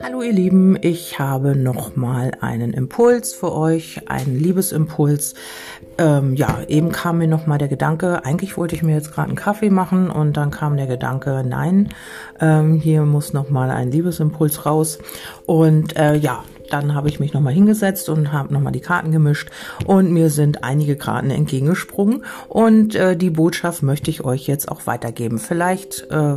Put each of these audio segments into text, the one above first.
Hallo ihr Lieben, ich habe noch mal einen Impuls für euch, einen Liebesimpuls. Ähm, ja, eben kam mir noch mal der Gedanke, eigentlich wollte ich mir jetzt gerade einen Kaffee machen und dann kam der Gedanke, nein, ähm, hier muss noch mal ein Liebesimpuls raus. Und äh, ja, dann habe ich mich nochmal hingesetzt und habe nochmal die Karten gemischt und mir sind einige Karten entgegengesprungen und äh, die Botschaft möchte ich euch jetzt auch weitergeben. Vielleicht äh,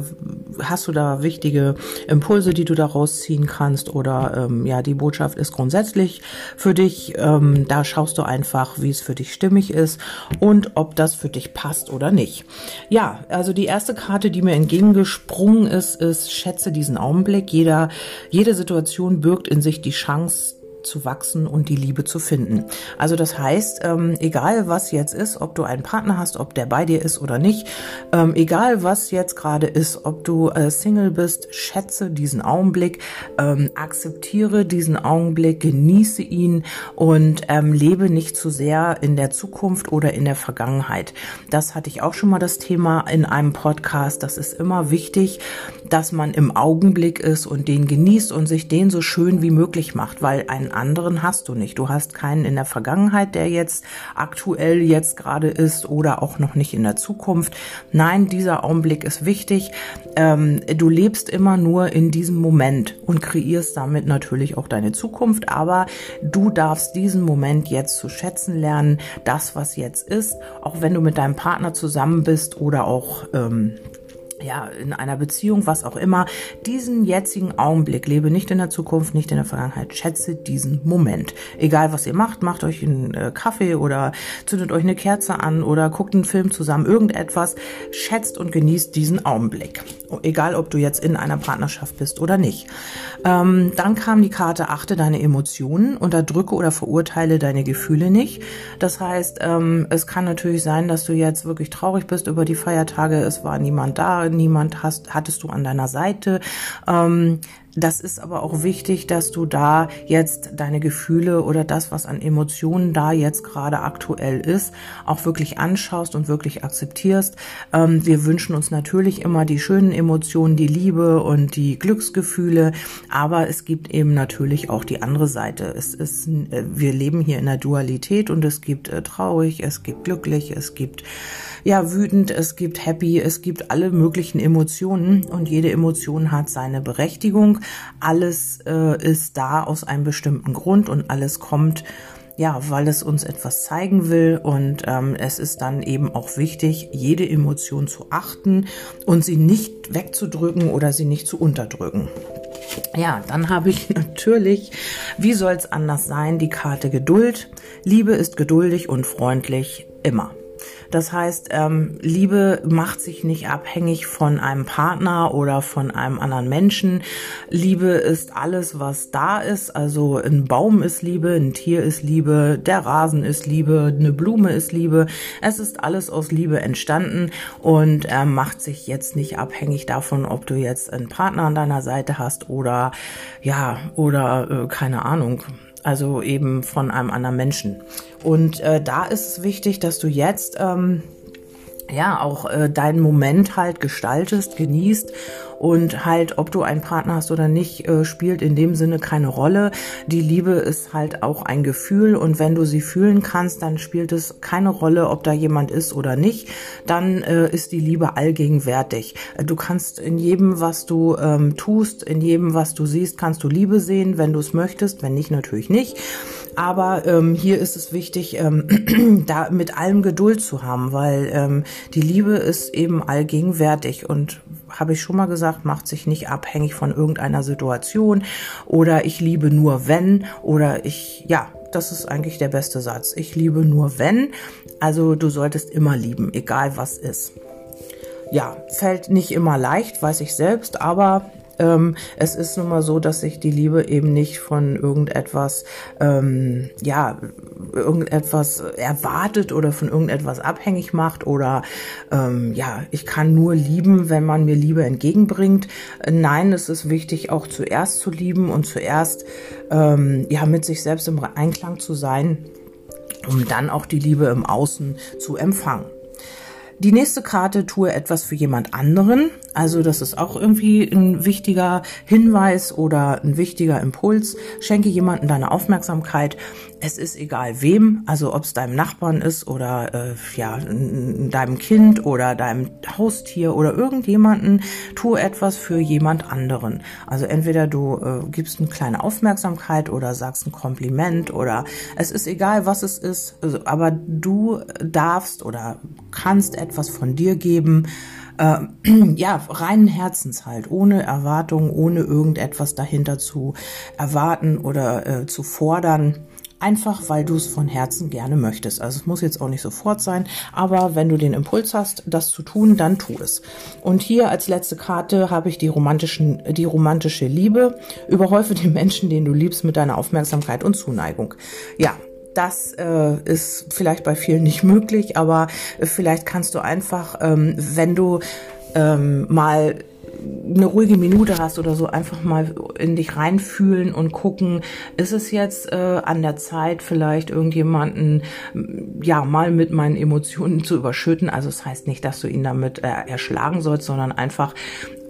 hast du da wichtige Impulse, die du daraus ziehen kannst oder ähm, ja, die Botschaft ist grundsätzlich für dich. Ähm, da schaust du einfach, wie es für dich stimmig ist und ob das für dich passt oder nicht. Ja, also die erste Karte, die mir entgegengesprungen ist, ist schätze diesen Augenblick. Jeder, jede Situation birgt in sich die Chance, Chance zu wachsen und die Liebe zu finden. Also das heißt, ähm, egal was jetzt ist, ob du einen Partner hast, ob der bei dir ist oder nicht, ähm, egal was jetzt gerade ist, ob du äh, Single bist, schätze diesen Augenblick, ähm, akzeptiere diesen Augenblick, genieße ihn und ähm, lebe nicht zu sehr in der Zukunft oder in der Vergangenheit. Das hatte ich auch schon mal das Thema in einem Podcast. Das ist immer wichtig, dass man im Augenblick ist und den genießt und sich den so schön wie möglich macht, weil ein anderen hast du nicht. Du hast keinen in der Vergangenheit, der jetzt aktuell jetzt gerade ist oder auch noch nicht in der Zukunft. Nein, dieser Augenblick ist wichtig. Ähm, du lebst immer nur in diesem Moment und kreierst damit natürlich auch deine Zukunft, aber du darfst diesen Moment jetzt zu schätzen lernen, das, was jetzt ist, auch wenn du mit deinem Partner zusammen bist oder auch ähm, ja, in einer Beziehung, was auch immer, diesen jetzigen Augenblick, lebe nicht in der Zukunft, nicht in der Vergangenheit, schätze diesen Moment. Egal was ihr macht, macht euch einen äh, Kaffee oder zündet euch eine Kerze an oder guckt einen Film zusammen, irgendetwas, schätzt und genießt diesen Augenblick. Egal, ob du jetzt in einer Partnerschaft bist oder nicht. Ähm, dann kam die Karte, achte deine Emotionen, unterdrücke oder verurteile deine Gefühle nicht. Das heißt, ähm, es kann natürlich sein, dass du jetzt wirklich traurig bist über die Feiertage, es war niemand da, niemand hast, hattest du an deiner Seite. Ähm, das ist aber auch wichtig, dass du da jetzt deine Gefühle oder das, was an Emotionen da jetzt gerade aktuell ist, auch wirklich anschaust und wirklich akzeptierst. Ähm, wir wünschen uns natürlich immer die schönen Emotionen, die Liebe und die Glücksgefühle, aber es gibt eben natürlich auch die andere Seite. Es ist, äh, wir leben hier in der Dualität und es gibt äh, traurig, es gibt glücklich, es gibt ja wütend, es gibt happy, es gibt alle möglichen Emotionen und jede Emotion hat seine Berechtigung. Alles äh, ist da aus einem bestimmten Grund und alles kommt ja, weil es uns etwas zeigen will und ähm, es ist dann eben auch wichtig, jede Emotion zu achten und sie nicht wegzudrücken oder sie nicht zu unterdrücken. Ja, dann habe ich natürlich, wie soll es anders sein, die Karte Geduld. Liebe ist geduldig und freundlich immer. Das heißt, ähm, Liebe macht sich nicht abhängig von einem Partner oder von einem anderen Menschen. Liebe ist alles, was da ist. Also ein Baum ist Liebe, ein Tier ist Liebe, der Rasen ist Liebe, eine Blume ist Liebe. Es ist alles aus Liebe entstanden und äh, macht sich jetzt nicht abhängig davon, ob du jetzt einen Partner an deiner Seite hast oder ja, oder äh, keine Ahnung also eben von einem anderen Menschen. Und äh, da ist es wichtig, dass du jetzt ähm, ja auch äh, deinen Moment halt gestaltest, genießt und halt, ob du einen Partner hast oder nicht, äh, spielt in dem Sinne keine Rolle. Die Liebe ist halt auch ein Gefühl und wenn du sie fühlen kannst, dann spielt es keine Rolle, ob da jemand ist oder nicht. Dann äh, ist die Liebe allgegenwärtig. Du kannst in jedem, was du ähm, tust, in jedem, was du siehst, kannst du Liebe sehen, wenn du es möchtest, wenn nicht, natürlich nicht. Aber ähm, hier ist es wichtig, ähm, da mit allem Geduld zu haben, weil ähm, die Liebe ist eben allgegenwärtig und habe ich schon mal gesagt, macht sich nicht abhängig von irgendeiner Situation oder ich liebe nur wenn oder ich, ja, das ist eigentlich der beste Satz. Ich liebe nur wenn. Also du solltest immer lieben, egal was ist. Ja, fällt nicht immer leicht, weiß ich selbst, aber ähm, es ist nun mal so, dass sich die Liebe eben nicht von irgendetwas, ähm, ja, irgendetwas erwartet oder von irgendetwas abhängig macht oder ähm, ja, ich kann nur lieben, wenn man mir Liebe entgegenbringt. Nein, es ist wichtig, auch zuerst zu lieben und zuerst ähm, ja mit sich selbst im Einklang zu sein, um dann auch die Liebe im Außen zu empfangen. Die nächste Karte tue etwas für jemand anderen. Also das ist auch irgendwie ein wichtiger Hinweis oder ein wichtiger Impuls. Schenke jemandem deine Aufmerksamkeit. Es ist egal wem, also ob es deinem Nachbarn ist oder äh, ja deinem Kind oder deinem Haustier oder irgendjemanden. Tue etwas für jemand anderen. Also entweder du äh, gibst eine kleine Aufmerksamkeit oder sagst ein Kompliment oder es ist egal, was es ist. Also, aber du darfst oder kannst etwas etwas von dir geben. Äh, ja, reinen Herzens halt, ohne Erwartung, ohne irgendetwas dahinter zu erwarten oder äh, zu fordern. Einfach weil du es von Herzen gerne möchtest. Also es muss jetzt auch nicht sofort sein, aber wenn du den Impuls hast, das zu tun, dann tu es. Und hier als letzte Karte habe ich die romantischen, die romantische Liebe. Überhäufe den Menschen, den du liebst, mit deiner Aufmerksamkeit und Zuneigung. Ja, das äh, ist vielleicht bei vielen nicht möglich, aber vielleicht kannst du einfach, ähm, wenn du ähm, mal eine ruhige Minute hast oder so, einfach mal in dich reinfühlen und gucken, ist es jetzt äh, an der Zeit, vielleicht irgendjemanden ja mal mit meinen Emotionen zu überschütten. Also es das heißt nicht, dass du ihn damit äh, erschlagen sollst, sondern einfach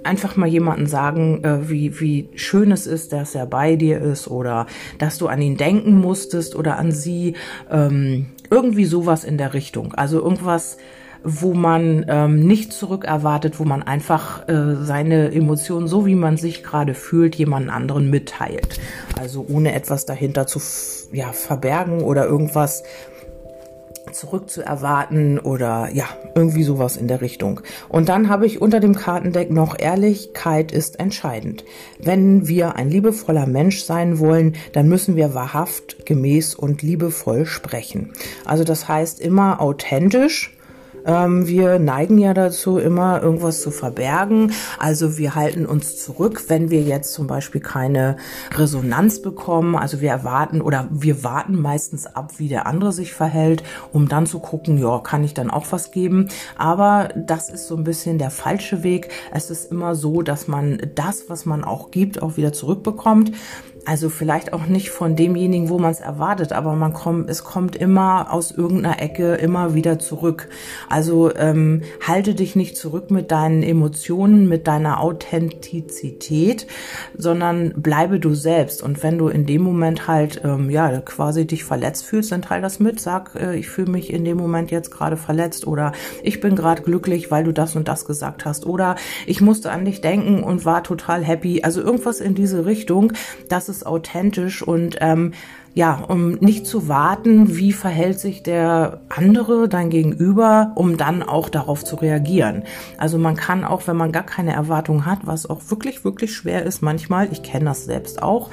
einfach mal jemanden sagen, äh, wie, wie schön es ist, dass er bei dir ist oder dass du an ihn denken musstest oder an sie. Ähm, irgendwie sowas in der Richtung. Also irgendwas, wo man ähm, nicht zurück erwartet, wo man einfach äh, seine Emotionen, so wie man sich gerade fühlt, jemand anderen mitteilt. Also ohne etwas dahinter zu ja, verbergen oder irgendwas zurückzuerwarten oder ja, irgendwie sowas in der Richtung. Und dann habe ich unter dem Kartendeck noch Ehrlichkeit ist entscheidend. Wenn wir ein liebevoller Mensch sein wollen, dann müssen wir wahrhaft, gemäß und liebevoll sprechen. Also das heißt immer authentisch ähm, wir neigen ja dazu, immer irgendwas zu verbergen. Also wir halten uns zurück, wenn wir jetzt zum Beispiel keine Resonanz bekommen. Also wir erwarten oder wir warten meistens ab, wie der andere sich verhält, um dann zu gucken, ja, kann ich dann auch was geben. Aber das ist so ein bisschen der falsche Weg. Es ist immer so, dass man das, was man auch gibt, auch wieder zurückbekommt. Also vielleicht auch nicht von demjenigen, wo man es erwartet, aber man kommt, es kommt immer aus irgendeiner Ecke immer wieder zurück. Also ähm, halte dich nicht zurück mit deinen Emotionen, mit deiner Authentizität, sondern bleibe du selbst. Und wenn du in dem Moment halt ähm, ja quasi dich verletzt fühlst, dann teil das mit. Sag, äh, ich fühle mich in dem Moment jetzt gerade verletzt oder ich bin gerade glücklich, weil du das und das gesagt hast oder ich musste an dich denken und war total happy. Also irgendwas in diese Richtung, dass es authentisch und ähm, ja, um nicht zu warten, wie verhält sich der andere, dein Gegenüber, um dann auch darauf zu reagieren. Also man kann auch, wenn man gar keine Erwartung hat, was auch wirklich, wirklich schwer ist manchmal, ich kenne das selbst auch,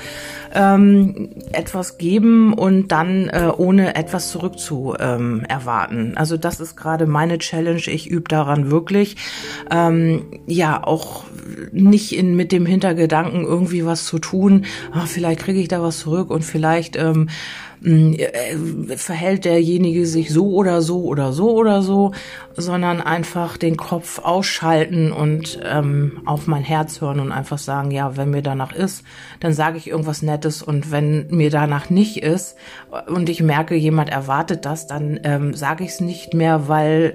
ähm, etwas geben und dann äh, ohne etwas zurück zu ähm, erwarten. Also das ist gerade meine Challenge. Ich übe daran wirklich, ähm, ja, auch nicht in, mit dem Hintergedanken irgendwie was zu tun. Ach, vielleicht kriege ich da was zurück und vielleicht ähm, äh, verhält derjenige sich so oder so oder so oder so, sondern einfach den Kopf ausschalten und ähm, auf mein Herz hören und einfach sagen, ja, wenn mir danach ist, dann sage ich irgendwas Nettes und wenn mir danach nicht ist und ich merke, jemand erwartet das, dann ähm, sage ich es nicht mehr, weil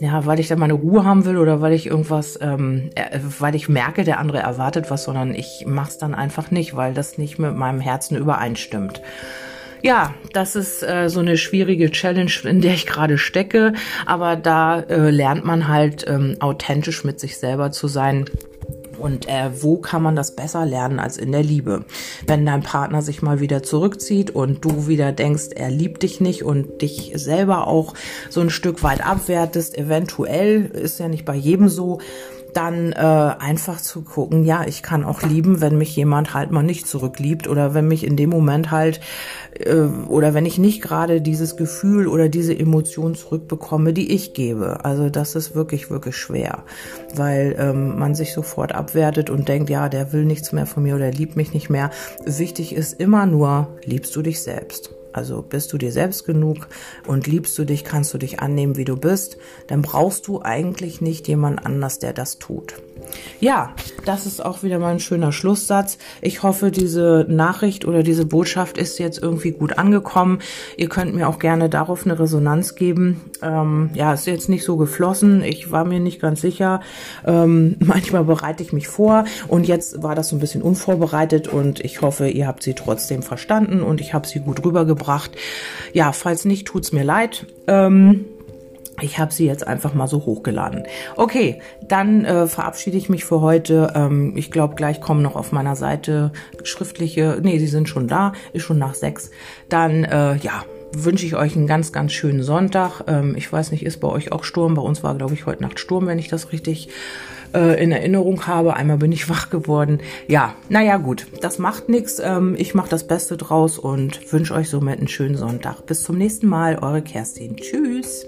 ja, weil ich da meine Ruhe haben will oder weil ich irgendwas, ähm, äh, weil ich merke, der andere erwartet was, sondern ich mach's dann einfach nicht, weil das nicht mit meinem Herzen übereinstimmt. Ja, das ist äh, so eine schwierige Challenge, in der ich gerade stecke, aber da äh, lernt man halt ähm, authentisch mit sich selber zu sein. Und äh, wo kann man das besser lernen als in der Liebe? Wenn dein Partner sich mal wieder zurückzieht und du wieder denkst, er liebt dich nicht und dich selber auch so ein Stück weit abwertest, eventuell ist ja nicht bei jedem so, dann äh, einfach zu gucken, ja, ich kann auch lieben, wenn mich jemand halt mal nicht zurückliebt oder wenn mich in dem Moment halt äh, oder wenn ich nicht gerade dieses Gefühl oder diese Emotion zurückbekomme, die ich gebe. Also das ist wirklich, wirklich schwer, weil ähm, man sich sofort abwertet und denkt, ja, der will nichts mehr von mir oder liebt mich nicht mehr. Wichtig ist immer nur, liebst du dich selbst. Also bist du dir selbst genug und liebst du dich, kannst du dich annehmen, wie du bist, dann brauchst du eigentlich nicht jemand anders, der das tut. Ja, das ist auch wieder mal ein schöner Schlusssatz. Ich hoffe, diese Nachricht oder diese Botschaft ist jetzt irgendwie gut angekommen. Ihr könnt mir auch gerne darauf eine Resonanz geben. Ähm, ja, ist jetzt nicht so geflossen. Ich war mir nicht ganz sicher. Ähm, manchmal bereite ich mich vor und jetzt war das so ein bisschen unvorbereitet und ich hoffe, ihr habt sie trotzdem verstanden und ich habe sie gut rübergebracht. Ja, falls nicht, tut's mir leid. Ähm, ich habe sie jetzt einfach mal so hochgeladen. Okay, dann äh, verabschiede ich mich für heute. Ähm, ich glaube, gleich kommen noch auf meiner Seite schriftliche, nee, sie sind schon da, ist schon nach sechs. Dann, äh, ja, wünsche ich euch einen ganz, ganz schönen Sonntag. Ähm, ich weiß nicht, ist bei euch auch Sturm? Bei uns war, glaube ich, heute Nacht Sturm, wenn ich das richtig äh, in Erinnerung habe. Einmal bin ich wach geworden. Ja, naja, gut, das macht nichts. Ähm, ich mache das Beste draus und wünsche euch somit einen schönen Sonntag. Bis zum nächsten Mal, eure Kerstin. Tschüss.